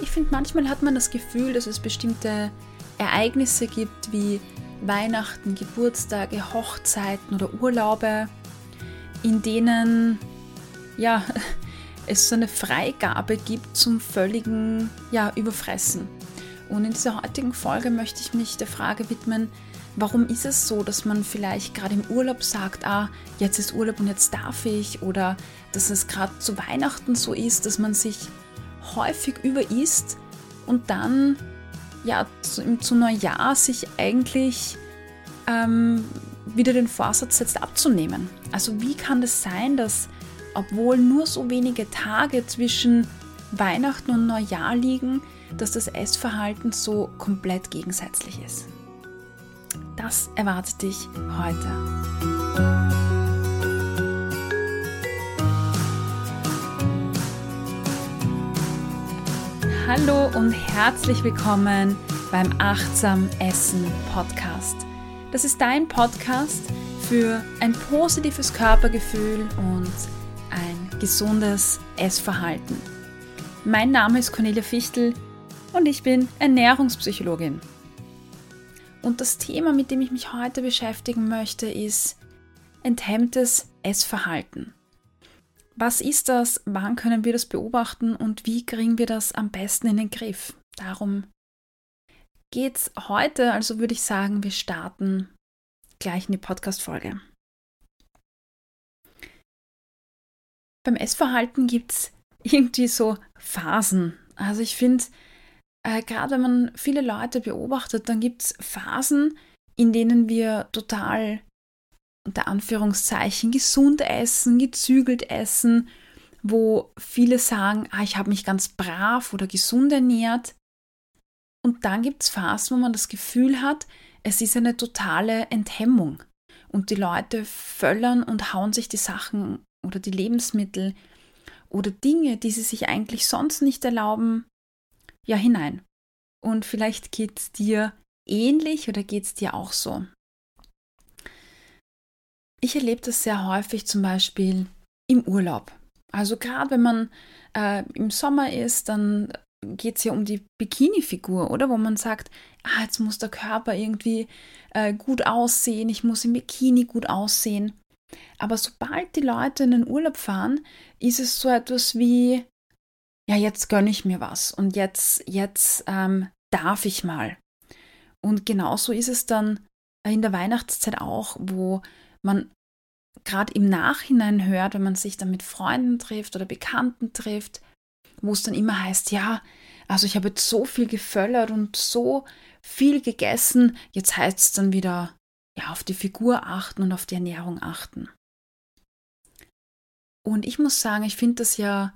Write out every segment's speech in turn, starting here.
ich finde, manchmal hat man das Gefühl, dass es bestimmte Ereignisse gibt wie Weihnachten, Geburtstage, Hochzeiten oder Urlaube, in denen ja, es so eine Freigabe gibt zum völligen ja, Überfressen. Und in dieser heutigen Folge möchte ich mich der Frage widmen, warum ist es so, dass man vielleicht gerade im Urlaub sagt, ah, jetzt ist Urlaub und jetzt darf ich, oder dass es gerade zu Weihnachten so ist, dass man sich häufig überisst und dann ja zu, zu Neujahr sich eigentlich ähm, wieder den Vorsatz setzt abzunehmen. Also wie kann das sein, dass obwohl nur so wenige Tage zwischen Weihnachten und Neujahr liegen, dass das Essverhalten so komplett gegensätzlich ist? Das erwartet dich heute. Hallo und herzlich willkommen beim Achtsam Essen Podcast. Das ist dein Podcast für ein positives Körpergefühl und ein gesundes Essverhalten. Mein Name ist Cornelia Fichtel und ich bin Ernährungspsychologin. Und das Thema, mit dem ich mich heute beschäftigen möchte, ist enthemmtes Essverhalten. Was ist das? Wann können wir das beobachten und wie kriegen wir das am besten in den Griff? Darum geht es heute. Also würde ich sagen, wir starten gleich in die Podcast-Folge. Beim Essverhalten gibt es irgendwie so Phasen. Also ich finde, äh, gerade wenn man viele Leute beobachtet, dann gibt es Phasen, in denen wir total unter Anführungszeichen gesund essen, gezügelt essen, wo viele sagen, ah, ich habe mich ganz brav oder gesund ernährt. Und dann gibt es Phasen, wo man das Gefühl hat, es ist eine totale Enthemmung. Und die Leute völlern und hauen sich die Sachen oder die Lebensmittel oder Dinge, die sie sich eigentlich sonst nicht erlauben, ja hinein. Und vielleicht geht es dir ähnlich oder geht es dir auch so. Ich erlebe das sehr häufig zum Beispiel im Urlaub. Also gerade wenn man äh, im Sommer ist, dann geht es ja um die Bikini-Figur, oder? Wo man sagt, ah, jetzt muss der Körper irgendwie äh, gut aussehen, ich muss im Bikini gut aussehen. Aber sobald die Leute in den Urlaub fahren, ist es so etwas wie, ja, jetzt gönne ich mir was und jetzt, jetzt ähm, darf ich mal. Und genauso ist es dann in der Weihnachtszeit auch, wo man gerade im Nachhinein hört, wenn man sich dann mit Freunden trifft oder Bekannten trifft, wo es dann immer heißt, ja, also ich habe jetzt so viel geföllert und so viel gegessen, jetzt heißt es dann wieder, ja, auf die Figur achten und auf die Ernährung achten. Und ich muss sagen, ich finde das ja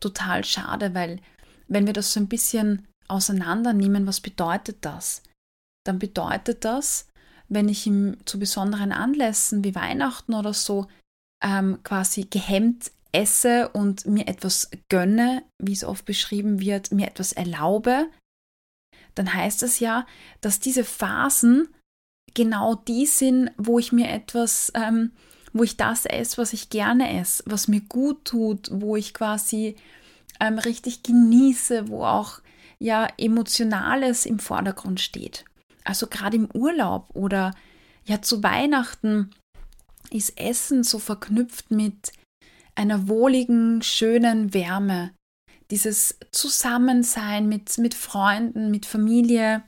total schade, weil wenn wir das so ein bisschen auseinandernehmen, was bedeutet das? Dann bedeutet das, wenn ich ihm zu besonderen Anlässen wie Weihnachten oder so ähm, quasi gehemmt esse und mir etwas gönne, wie es oft beschrieben wird, mir etwas erlaube, dann heißt das ja, dass diese Phasen genau die sind, wo ich mir etwas, ähm, wo ich das esse, was ich gerne esse, was mir gut tut, wo ich quasi ähm, richtig genieße, wo auch ja Emotionales im Vordergrund steht. Also gerade im Urlaub oder ja zu Weihnachten ist Essen so verknüpft mit einer wohligen, schönen Wärme. Dieses Zusammensein mit, mit Freunden, mit Familie.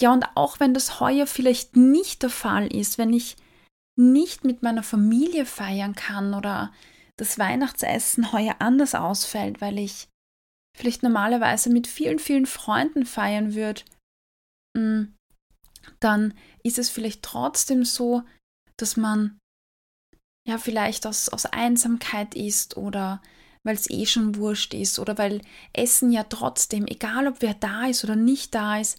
Ja, und auch wenn das heuer vielleicht nicht der Fall ist, wenn ich nicht mit meiner Familie feiern kann oder das Weihnachtsessen heuer anders ausfällt, weil ich vielleicht normalerweise mit vielen, vielen Freunden feiern würde, mm, dann ist es vielleicht trotzdem so, dass man ja vielleicht aus, aus Einsamkeit ist oder weil es eh schon wurscht ist oder weil Essen ja trotzdem, egal ob wer da ist oder nicht da ist,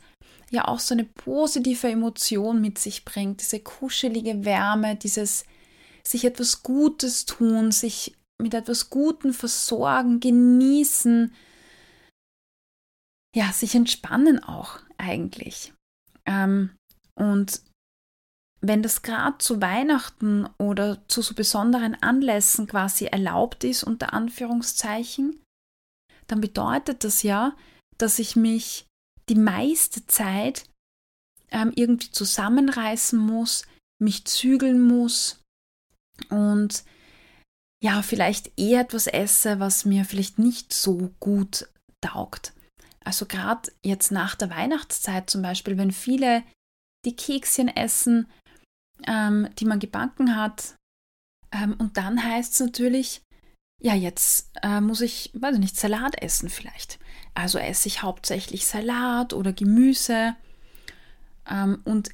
ja auch so eine positive Emotion mit sich bringt, diese kuschelige Wärme, dieses sich etwas Gutes tun, sich mit etwas Gutem versorgen, genießen, ja, sich entspannen auch eigentlich. Ähm, und wenn das gerade zu Weihnachten oder zu so besonderen Anlässen quasi erlaubt ist, unter Anführungszeichen, dann bedeutet das ja, dass ich mich die meiste Zeit ähm, irgendwie zusammenreißen muss, mich zügeln muss und ja, vielleicht eher etwas esse, was mir vielleicht nicht so gut taugt. Also gerade jetzt nach der Weihnachtszeit zum Beispiel, wenn viele die Kekschen essen, ähm, die man gebacken hat, ähm, und dann heißt es natürlich, ja, jetzt äh, muss ich, weiß ich nicht, Salat essen vielleicht. Also esse ich hauptsächlich Salat oder Gemüse ähm, und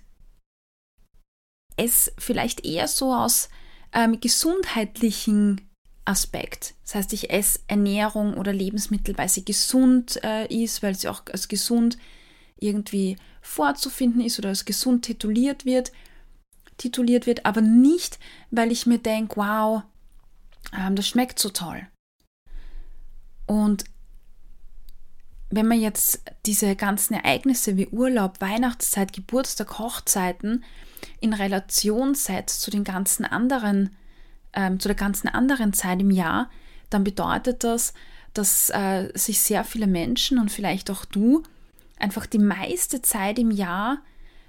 es vielleicht eher so aus ähm, gesundheitlichen Aspekt. Das heißt, ich esse Ernährung oder Lebensmittel, weil sie gesund äh, ist, weil sie auch als gesund irgendwie vorzufinden ist oder als gesund tituliert wird, tituliert wird, aber nicht, weil ich mir denke, wow, ähm, das schmeckt so toll. Und wenn man jetzt diese ganzen Ereignisse wie Urlaub, Weihnachtszeit, Geburtstag, Hochzeiten in Relation setzt zu den ganzen anderen, ähm, zu der ganzen anderen Zeit im Jahr, dann bedeutet das, dass äh, sich sehr viele Menschen und vielleicht auch du einfach die meiste Zeit im Jahr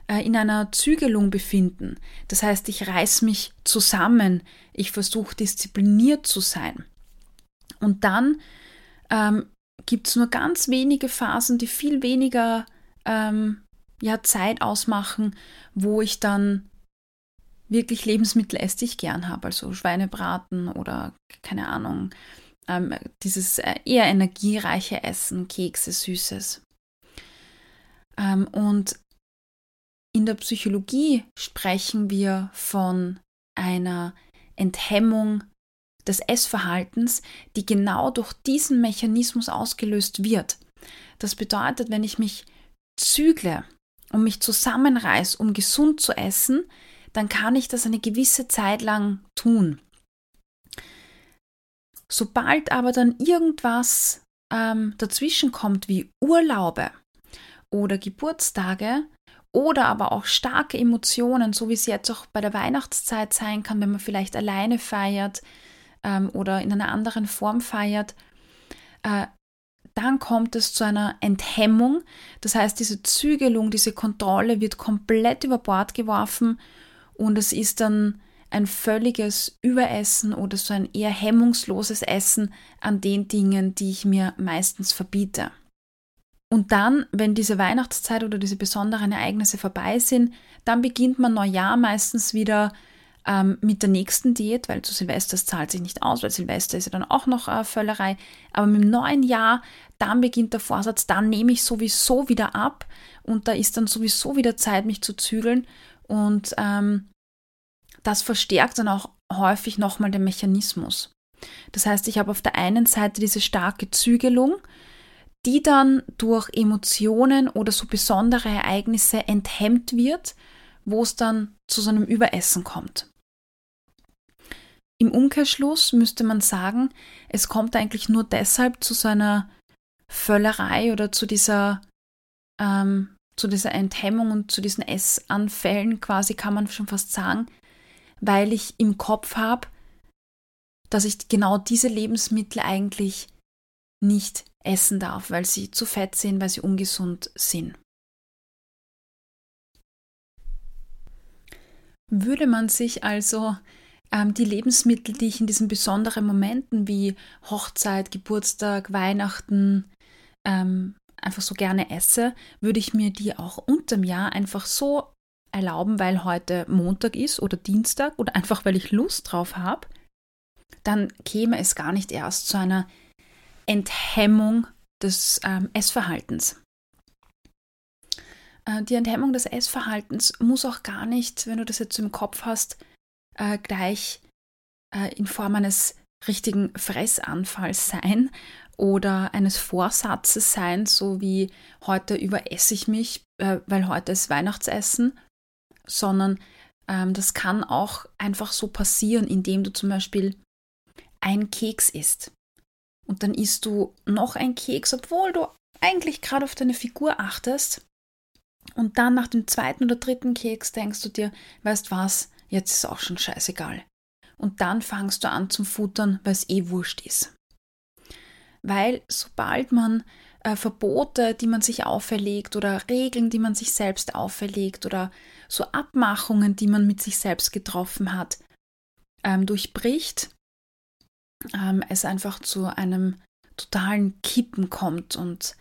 äh, in einer Zügelung befinden. Das heißt, ich reiß mich zusammen, ich versuche diszipliniert zu sein. Und dann ähm, gibt es nur ganz wenige Phasen, die viel weniger ähm, ja, Zeit ausmachen, wo ich dann wirklich Lebensmittel esse, die ich gern habe, also Schweinebraten oder keine Ahnung, ähm, dieses äh, eher energiereiche Essen, Kekse, Süßes. Ähm, und in der Psychologie sprechen wir von einer Enthemmung des Essverhaltens, die genau durch diesen Mechanismus ausgelöst wird. Das bedeutet, wenn ich mich zügle und mich zusammenreiß, um gesund zu essen, dann kann ich das eine gewisse Zeit lang tun. Sobald aber dann irgendwas ähm, dazwischen kommt, wie Urlaube oder Geburtstage, oder aber auch starke Emotionen, so wie es jetzt auch bei der Weihnachtszeit sein kann, wenn man vielleicht alleine feiert ähm, oder in einer anderen Form feiert, äh, dann kommt es zu einer Enthemmung. Das heißt, diese Zügelung, diese Kontrolle wird komplett über Bord geworfen und es ist dann ein völliges Überessen oder so ein eher hemmungsloses Essen an den Dingen, die ich mir meistens verbiete. Und dann, wenn diese Weihnachtszeit oder diese besonderen Ereignisse vorbei sind, dann beginnt man Neujahr meistens wieder ähm, mit der nächsten Diät, weil zu Silvester zahlt sich nicht aus, weil Silvester ist ja dann auch noch äh, Völlerei. Aber mit dem neuen Jahr, dann beginnt der Vorsatz, dann nehme ich sowieso wieder ab und da ist dann sowieso wieder Zeit, mich zu zügeln. Und ähm, das verstärkt dann auch häufig nochmal den Mechanismus. Das heißt, ich habe auf der einen Seite diese starke Zügelung, die dann durch Emotionen oder so besondere Ereignisse enthemmt wird, wo es dann zu so einem Überessen kommt. Im Umkehrschluss müsste man sagen, es kommt eigentlich nur deshalb zu so einer Völlerei oder zu dieser, ähm, zu dieser Enthemmung und zu diesen Essanfällen quasi, kann man schon fast sagen, weil ich im Kopf habe, dass ich genau diese Lebensmittel eigentlich nicht essen darf, weil sie zu fett sind, weil sie ungesund sind. Würde man sich also ähm, die Lebensmittel, die ich in diesen besonderen Momenten wie Hochzeit, Geburtstag, Weihnachten ähm, einfach so gerne esse, würde ich mir die auch unterm Jahr einfach so erlauben, weil heute Montag ist oder Dienstag oder einfach weil ich Lust drauf habe, dann käme es gar nicht erst zu einer Enthemmung des ähm, Essverhaltens. Äh, die Enthemmung des Essverhaltens muss auch gar nicht, wenn du das jetzt im Kopf hast, äh, gleich äh, in Form eines richtigen Fressanfalls sein oder eines Vorsatzes sein, so wie heute überesse ich mich, äh, weil heute ist Weihnachtsessen, sondern ähm, das kann auch einfach so passieren, indem du zum Beispiel ein Keks isst und dann isst du noch ein Keks, obwohl du eigentlich gerade auf deine Figur achtest. Und dann nach dem zweiten oder dritten Keks denkst du dir, weißt was, jetzt ist auch schon scheißegal. Und dann fangst du an zum Futtern, weil es eh wurscht ist. Weil sobald man äh, Verbote, die man sich auferlegt oder Regeln, die man sich selbst auferlegt oder so Abmachungen, die man mit sich selbst getroffen hat, ähm, durchbricht, ähm, es einfach zu einem totalen Kippen kommt und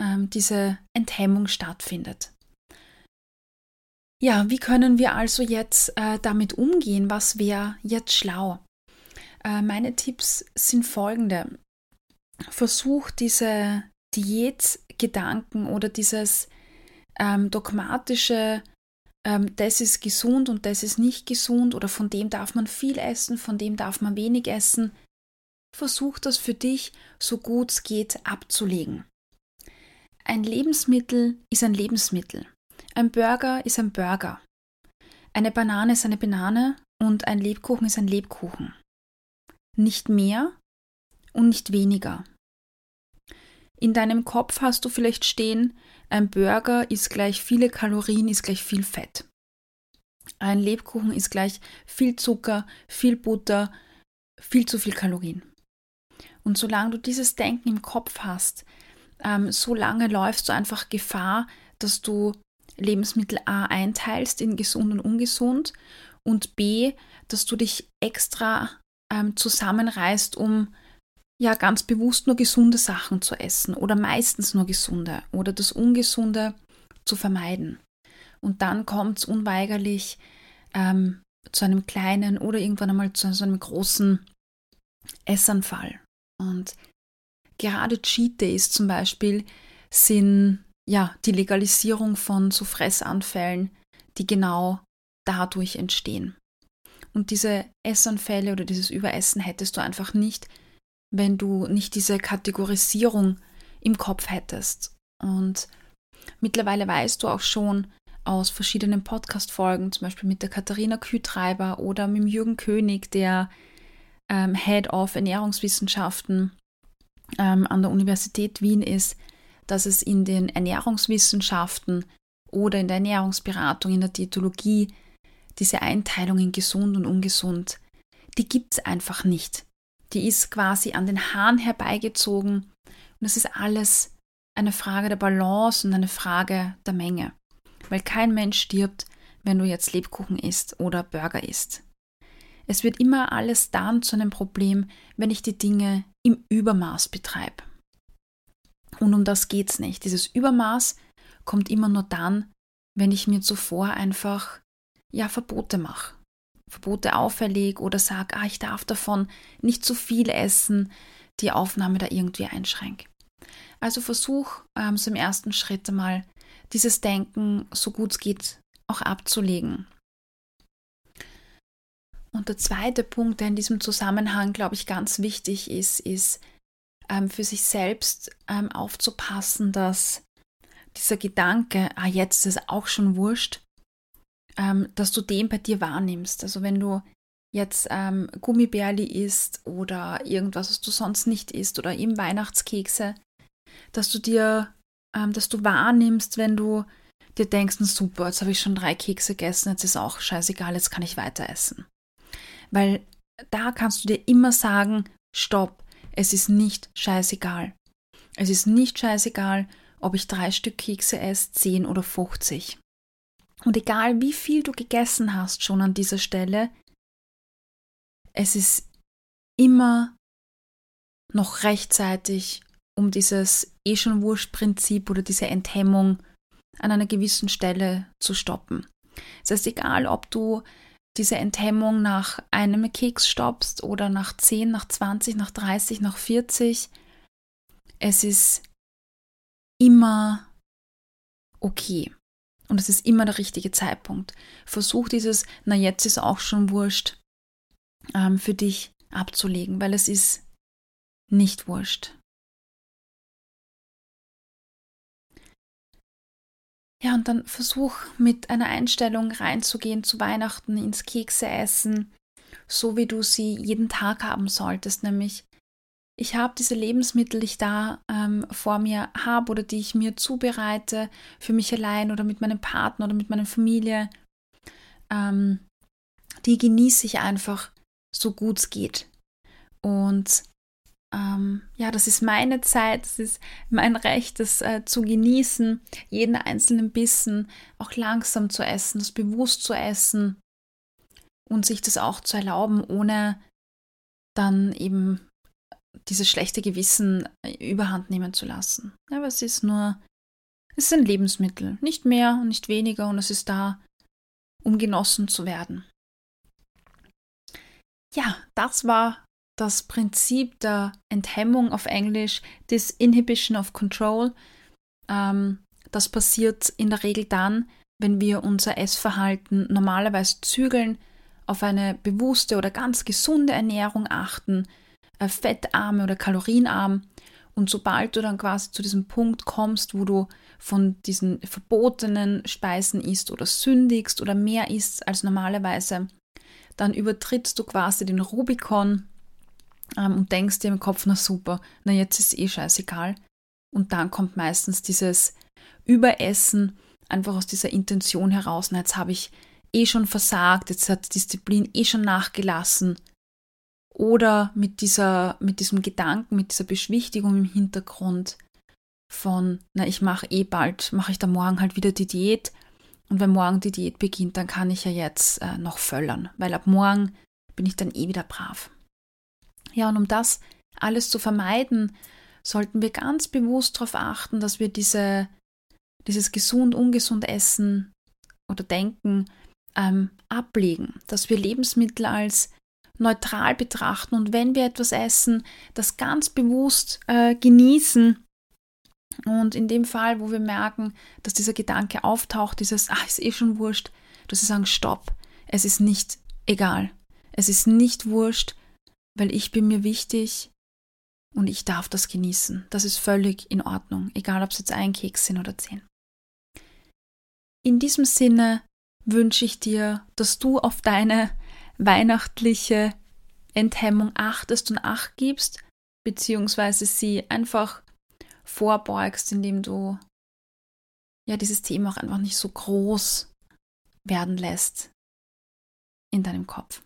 ähm, diese Enthemmung stattfindet. Ja, wie können wir also jetzt äh, damit umgehen? Was wäre jetzt schlau? Äh, meine Tipps sind folgende. Versuch diese Diätgedanken oder dieses ähm, dogmatische, ähm, das ist gesund und das ist nicht gesund oder von dem darf man viel essen, von dem darf man wenig essen. Versuch das für dich so gut es geht abzulegen. Ein Lebensmittel ist ein Lebensmittel. Ein Burger ist ein Burger. Eine Banane ist eine Banane und ein Lebkuchen ist ein Lebkuchen. Nicht mehr und nicht weniger. In deinem Kopf hast du vielleicht stehen, ein Burger ist gleich viele Kalorien, ist gleich viel Fett. Ein Lebkuchen ist gleich viel Zucker, viel Butter, viel zu viel Kalorien. Und solange du dieses Denken im Kopf hast, ähm, so läufst du einfach Gefahr, dass du Lebensmittel A einteilst in gesund und ungesund und B, dass du dich extra ähm, zusammenreißt, um ja ganz bewusst nur gesunde Sachen zu essen oder meistens nur gesunde oder das Ungesunde zu vermeiden. Und dann kommt es unweigerlich ähm, zu einem kleinen oder irgendwann einmal zu, zu einem großen Essanfall. Und gerade Cheat Days zum Beispiel sind ja die Legalisierung von so Fressanfällen, die genau dadurch entstehen. Und diese Essanfälle oder dieses Überessen hättest du einfach nicht, wenn du nicht diese Kategorisierung im Kopf hättest. Und mittlerweile weißt du auch schon aus verschiedenen Podcast-Folgen, zum Beispiel mit der Katharina Kühtreiber oder mit dem Jürgen König, der ähm, Head of Ernährungswissenschaften ähm, an der Universität Wien ist, dass es in den Ernährungswissenschaften oder in der Ernährungsberatung, in der Diätologie diese Einteilung in gesund und ungesund, die gibt es einfach nicht. Die ist quasi an den Haaren herbeigezogen und es ist alles eine Frage der Balance und eine Frage der Menge. Weil kein Mensch stirbt, wenn du jetzt Lebkuchen isst oder Burger isst. Es wird immer alles dann zu einem Problem, wenn ich die Dinge im Übermaß betreibe. Und um das geht es nicht. Dieses Übermaß kommt immer nur dann, wenn ich mir zuvor einfach ja Verbote mache. Verbote auferlege oder sage, ah, ich darf davon nicht zu viel essen, die Aufnahme da irgendwie einschränke. Also versuch ähm, so im ersten Schritt einmal dieses Denken so gut es geht auch abzulegen. Und der zweite Punkt, der in diesem Zusammenhang, glaube ich, ganz wichtig ist, ist ähm, für sich selbst ähm, aufzupassen, dass dieser Gedanke, ah, jetzt ist es auch schon wurscht, ähm, dass du den bei dir wahrnimmst. Also wenn du jetzt ähm, Gummibärli isst oder irgendwas, was du sonst nicht isst oder eben Weihnachtskekse, dass du dir, ähm, dass du wahrnimmst, wenn du dir denkst, super, jetzt habe ich schon drei Kekse gegessen, jetzt ist auch scheißegal, jetzt kann ich weiter essen. Weil da kannst du dir immer sagen, stopp, es ist nicht scheißegal. Es ist nicht scheißegal, ob ich drei Stück Kekse esse, zehn oder 50. Und egal wie viel du gegessen hast schon an dieser Stelle, es ist immer noch rechtzeitig, um dieses eh schon Wurscht-Prinzip oder diese Enthemmung an einer gewissen Stelle zu stoppen. Das heißt, egal ob du diese Enthemmung nach einem Keks stoppst oder nach 10, nach 20, nach 30, nach 40. Es ist immer okay. Und es ist immer der richtige Zeitpunkt. Versuch dieses, na jetzt ist auch schon wurscht, ähm, für dich abzulegen, weil es ist nicht wurscht. Ja, und dann versuch mit einer Einstellung reinzugehen zu Weihnachten ins Kekse essen, so wie du sie jeden Tag haben solltest, nämlich ich habe diese Lebensmittel, die ich da ähm, vor mir habe oder die ich mir zubereite, für mich allein oder mit meinem Partner oder mit meiner Familie, ähm, die genieße ich einfach so gut es geht. Und ähm, ja, das ist meine Zeit, das ist mein Recht, das äh, zu genießen, jeden einzelnen Bissen auch langsam zu essen, das bewusst zu essen und sich das auch zu erlauben, ohne dann eben dieses schlechte Gewissen äh, überhand nehmen zu lassen. Ja, aber es ist nur, es ist ein Lebensmittel, nicht mehr und nicht weniger und es ist da, um genossen zu werden. Ja, das war das Prinzip der Enthemmung auf Englisch, das Inhibition of Control. Ähm, das passiert in der Regel dann, wenn wir unser Essverhalten normalerweise zügeln, auf eine bewusste oder ganz gesunde Ernährung achten, äh, fettarme oder kalorienarm. Und sobald du dann quasi zu diesem Punkt kommst, wo du von diesen verbotenen Speisen isst oder sündigst oder mehr isst als normalerweise, dann übertrittst du quasi den Rubikon ähm, und denkst dir im Kopf, na super, na jetzt ist eh scheißegal. Und dann kommt meistens dieses Überessen einfach aus dieser Intention heraus, na jetzt habe ich eh schon versagt, jetzt hat Disziplin eh schon nachgelassen. Oder mit, dieser, mit diesem Gedanken, mit dieser Beschwichtigung im Hintergrund von, na ich mache eh bald, mache ich da morgen halt wieder die Diät. Und wenn morgen die Diät beginnt, dann kann ich ja jetzt äh, noch völlern, weil ab morgen bin ich dann eh wieder brav. Ja, und um das alles zu vermeiden, sollten wir ganz bewusst darauf achten, dass wir diese, dieses gesund, ungesund Essen oder Denken ähm, ablegen, dass wir Lebensmittel als neutral betrachten und wenn wir etwas essen, das ganz bewusst äh, genießen. Und in dem Fall, wo wir merken, dass dieser Gedanke auftaucht, dieses, ach, ist eh schon wurscht, dass wir sagen, stopp, es ist nicht egal. Es ist nicht wurscht, weil ich bin mir wichtig und ich darf das genießen. Das ist völlig in Ordnung, egal ob es jetzt ein Keks sind oder zehn. In diesem Sinne wünsche ich dir, dass du auf deine weihnachtliche Enthemmung achtest und acht gibst, beziehungsweise sie einfach vorbeugst, indem du ja dieses Thema auch einfach nicht so groß werden lässt in deinem Kopf.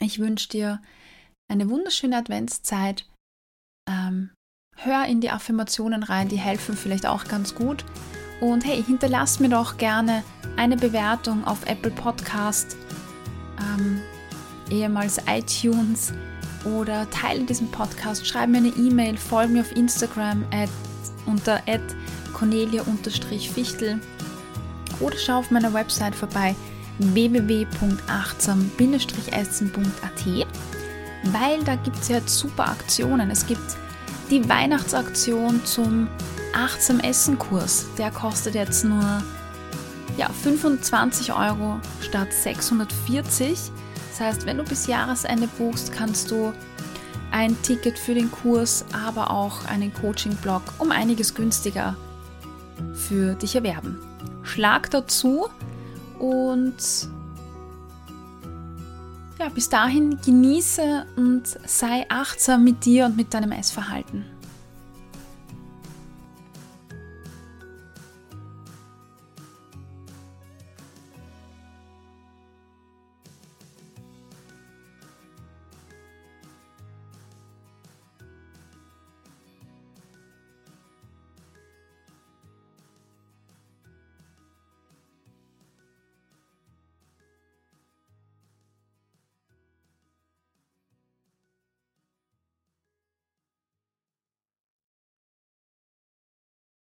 Ich wünsche dir eine wunderschöne Adventszeit. Ähm, hör in die Affirmationen rein, die helfen vielleicht auch ganz gut. Und hey, hinterlass mir doch gerne eine Bewertung auf Apple Podcast, ähm, ehemals iTunes oder teile diesen Podcast, schreib mir eine E-Mail, folge mir auf Instagram at, unter cornelia-fichtel oder schau auf meiner Website vorbei www.achtsam-essen.at, weil da gibt es ja super Aktionen. Es gibt die Weihnachtsaktion zum Achtsam Essen Kurs. Der kostet jetzt nur ja, 25 Euro statt 640. Das heißt, wenn du bis Jahresende buchst, kannst du ein Ticket für den Kurs, aber auch einen Coaching-Blog um einiges günstiger für dich erwerben. Schlag dazu und ja, bis dahin genieße und sei achtsam mit dir und mit deinem Essverhalten.